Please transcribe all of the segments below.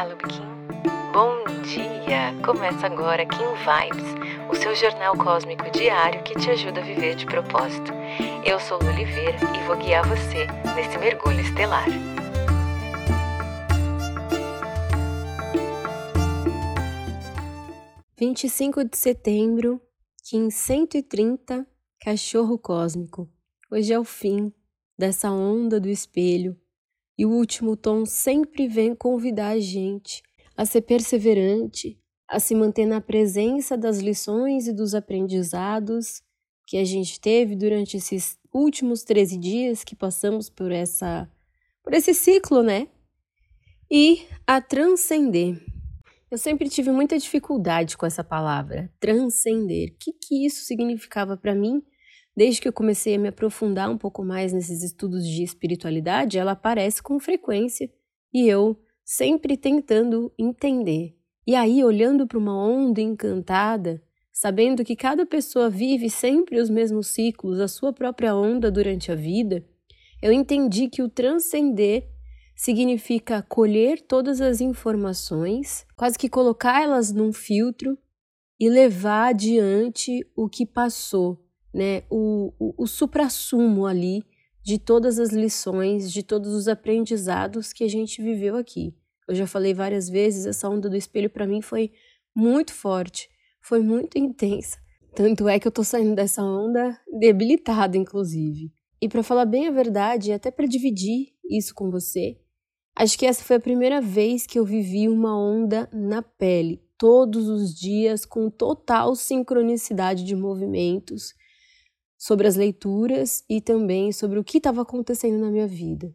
Olá, Lubikin. Bom dia! Começa agora Kim Vibes, o seu jornal cósmico diário que te ajuda a viver de propósito. Eu sou Lu Oliveira e vou guiar você nesse mergulho estelar. Vinte e cinco de setembro, Kim 130, Cachorro Cósmico. Hoje é o fim dessa onda do espelho e o último tom sempre vem convidar a gente a ser perseverante, a se manter na presença das lições e dos aprendizados que a gente teve durante esses últimos 13 dias que passamos por essa por esse ciclo, né? E a transcender. Eu sempre tive muita dificuldade com essa palavra, transcender. O que, que isso significava para mim Desde que eu comecei a me aprofundar um pouco mais nesses estudos de espiritualidade, ela aparece com frequência e eu sempre tentando entender. E aí, olhando para uma onda encantada, sabendo que cada pessoa vive sempre os mesmos ciclos, a sua própria onda durante a vida, eu entendi que o transcender significa colher todas as informações, quase que colocar elas num filtro e levar adiante o que passou, né, o, o, o suprassumo ali de todas as lições, de todos os aprendizados que a gente viveu aqui. Eu já falei várias vezes, essa onda do espelho para mim foi muito forte, foi muito intensa. Tanto é que eu tô saindo dessa onda debilitada, inclusive. E para falar bem a verdade, até para dividir isso com você, acho que essa foi a primeira vez que eu vivi uma onda na pele, todos os dias, com total sincronicidade de movimentos, sobre as leituras e também sobre o que estava acontecendo na minha vida.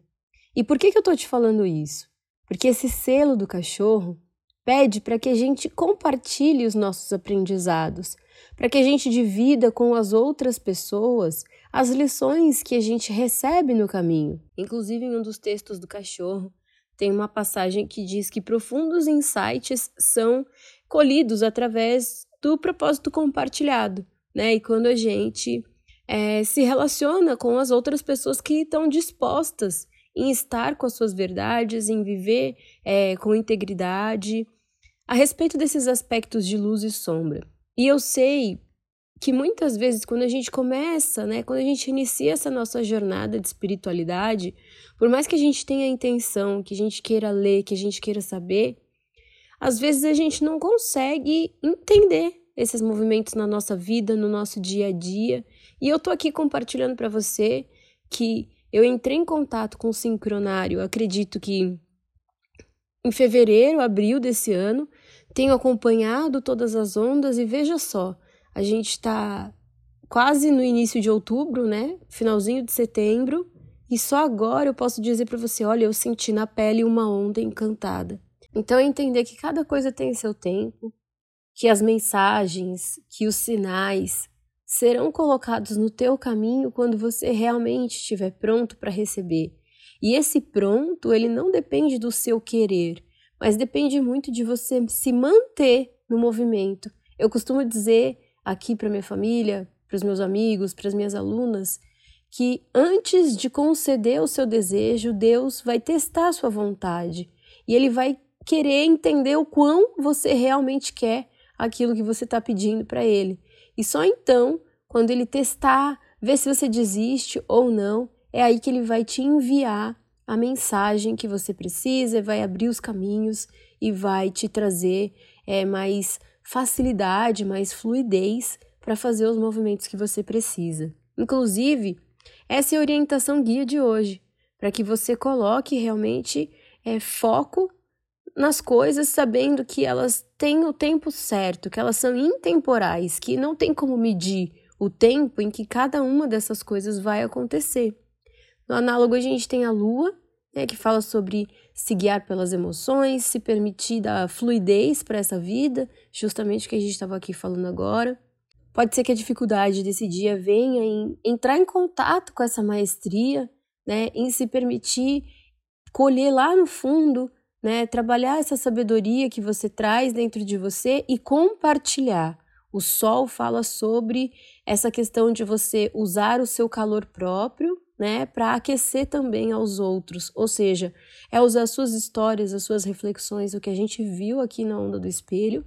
E por que, que eu estou te falando isso? Porque esse selo do cachorro pede para que a gente compartilhe os nossos aprendizados, para que a gente divida com as outras pessoas as lições que a gente recebe no caminho. Inclusive, em um dos textos do cachorro, tem uma passagem que diz que profundos insights são colhidos através do propósito compartilhado, né? E quando a gente é, se relaciona com as outras pessoas que estão dispostas em estar com as suas verdades, em viver é, com integridade, a respeito desses aspectos de luz e sombra. E eu sei que muitas vezes, quando a gente começa, né, quando a gente inicia essa nossa jornada de espiritualidade, por mais que a gente tenha a intenção, que a gente queira ler, que a gente queira saber, às vezes a gente não consegue entender esses movimentos na nossa vida, no nosso dia a dia. E eu tô aqui compartilhando para você que eu entrei em contato com o sincronário, acredito que em fevereiro, abril desse ano, tenho acompanhado todas as ondas e veja só, a gente está quase no início de outubro, né? Finalzinho de setembro, e só agora eu posso dizer para você, olha, eu senti na pele uma onda encantada. Então, entender que cada coisa tem seu tempo, que as mensagens, que os sinais serão colocados no teu caminho quando você realmente estiver pronto para receber. E esse pronto, ele não depende do seu querer, mas depende muito de você se manter no movimento. Eu costumo dizer aqui para minha família, para os meus amigos, para as minhas alunas, que antes de conceder o seu desejo, Deus vai testar a sua vontade e ele vai querer entender o quão você realmente quer aquilo que você está pedindo para ele. E só então, quando ele testar, ver se você desiste ou não, é aí que ele vai te enviar a mensagem que você precisa, vai abrir os caminhos e vai te trazer é, mais facilidade, mais fluidez para fazer os movimentos que você precisa. Inclusive, essa é a orientação guia de hoje, para que você coloque realmente é, foco nas coisas sabendo que elas têm o tempo certo, que elas são intemporais, que não tem como medir o tempo em que cada uma dessas coisas vai acontecer. No análogo, a gente tem a lua, né, que fala sobre se guiar pelas emoções, se permitir dar fluidez para essa vida, justamente o que a gente estava aqui falando agora. Pode ser que a dificuldade desse dia venha em entrar em contato com essa maestria, né, em se permitir colher lá no fundo né? Trabalhar essa sabedoria que você traz dentro de você e compartilhar. O sol fala sobre essa questão de você usar o seu calor próprio, né, para aquecer também aos outros, ou seja, é usar as suas histórias, as suas reflexões, o que a gente viu aqui na onda do espelho,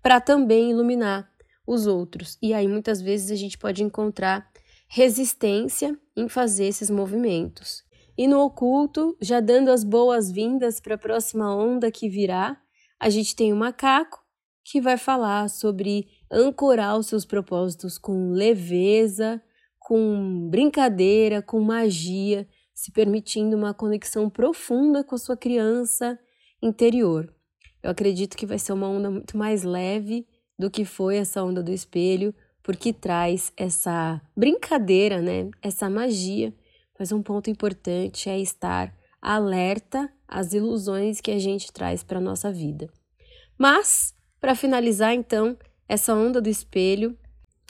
para também iluminar os outros. E aí muitas vezes a gente pode encontrar resistência em fazer esses movimentos. E no oculto, já dando as boas-vindas para a próxima onda que virá, a gente tem o macaco que vai falar sobre ancorar os seus propósitos com leveza, com brincadeira, com magia, se permitindo uma conexão profunda com a sua criança interior. Eu acredito que vai ser uma onda muito mais leve do que foi essa onda do espelho, porque traz essa brincadeira, né? Essa magia. Mas um ponto importante é estar alerta às ilusões que a gente traz para nossa vida. Mas, para finalizar então essa onda do espelho,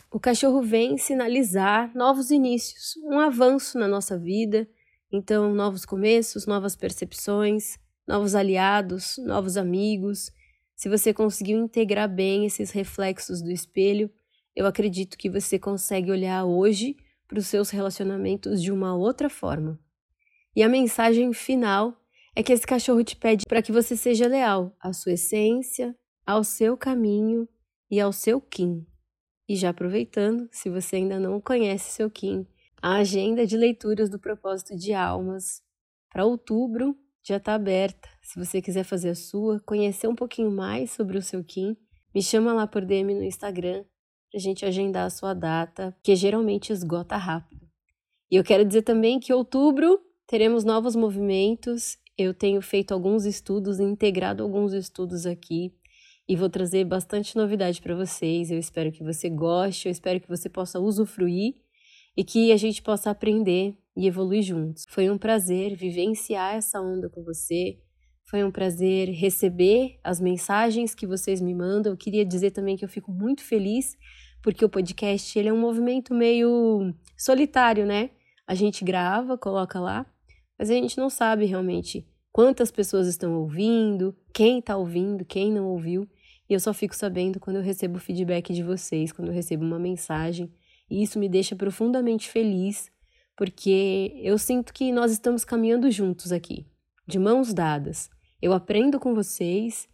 o cachorro vem sinalizar novos inícios, um avanço na nossa vida, então novos começos, novas percepções, novos aliados, novos amigos. Se você conseguiu integrar bem esses reflexos do espelho, eu acredito que você consegue olhar hoje para os seus relacionamentos de uma outra forma. E a mensagem final é que esse cachorro te pede para que você seja leal à sua essência, ao seu caminho e ao seu Kim. E já aproveitando, se você ainda não conhece seu Kim, a agenda de leituras do propósito de almas para outubro já está aberta. Se você quiser fazer a sua, conhecer um pouquinho mais sobre o seu Kim, me chama lá por DM no Instagram para a gente agendar a sua data, que geralmente esgota rápido. E eu quero dizer também que outubro teremos novos movimentos. Eu tenho feito alguns estudos, integrado alguns estudos aqui e vou trazer bastante novidade para vocês. Eu espero que você goste, eu espero que você possa usufruir e que a gente possa aprender e evoluir juntos. Foi um prazer vivenciar essa onda com você. Foi um prazer receber as mensagens que vocês me mandam. Eu queria dizer também que eu fico muito feliz porque o podcast ele é um movimento meio solitário, né? A gente grava, coloca lá, mas a gente não sabe realmente quantas pessoas estão ouvindo, quem está ouvindo, quem não ouviu. E eu só fico sabendo quando eu recebo feedback de vocês, quando eu recebo uma mensagem. E isso me deixa profundamente feliz, porque eu sinto que nós estamos caminhando juntos aqui, de mãos dadas. Eu aprendo com vocês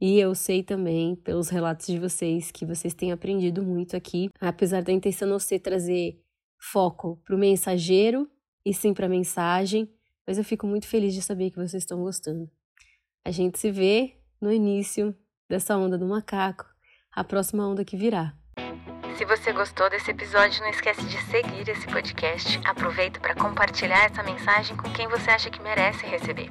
e eu sei também, pelos relatos de vocês, que vocês têm aprendido muito aqui, apesar da intenção não ser trazer foco para o mensageiro e sim para a mensagem, mas eu fico muito feliz de saber que vocês estão gostando. A gente se vê no início dessa onda do macaco, a próxima onda que virá. Se você gostou desse episódio, não esquece de seguir esse podcast. Aproveita para compartilhar essa mensagem com quem você acha que merece receber.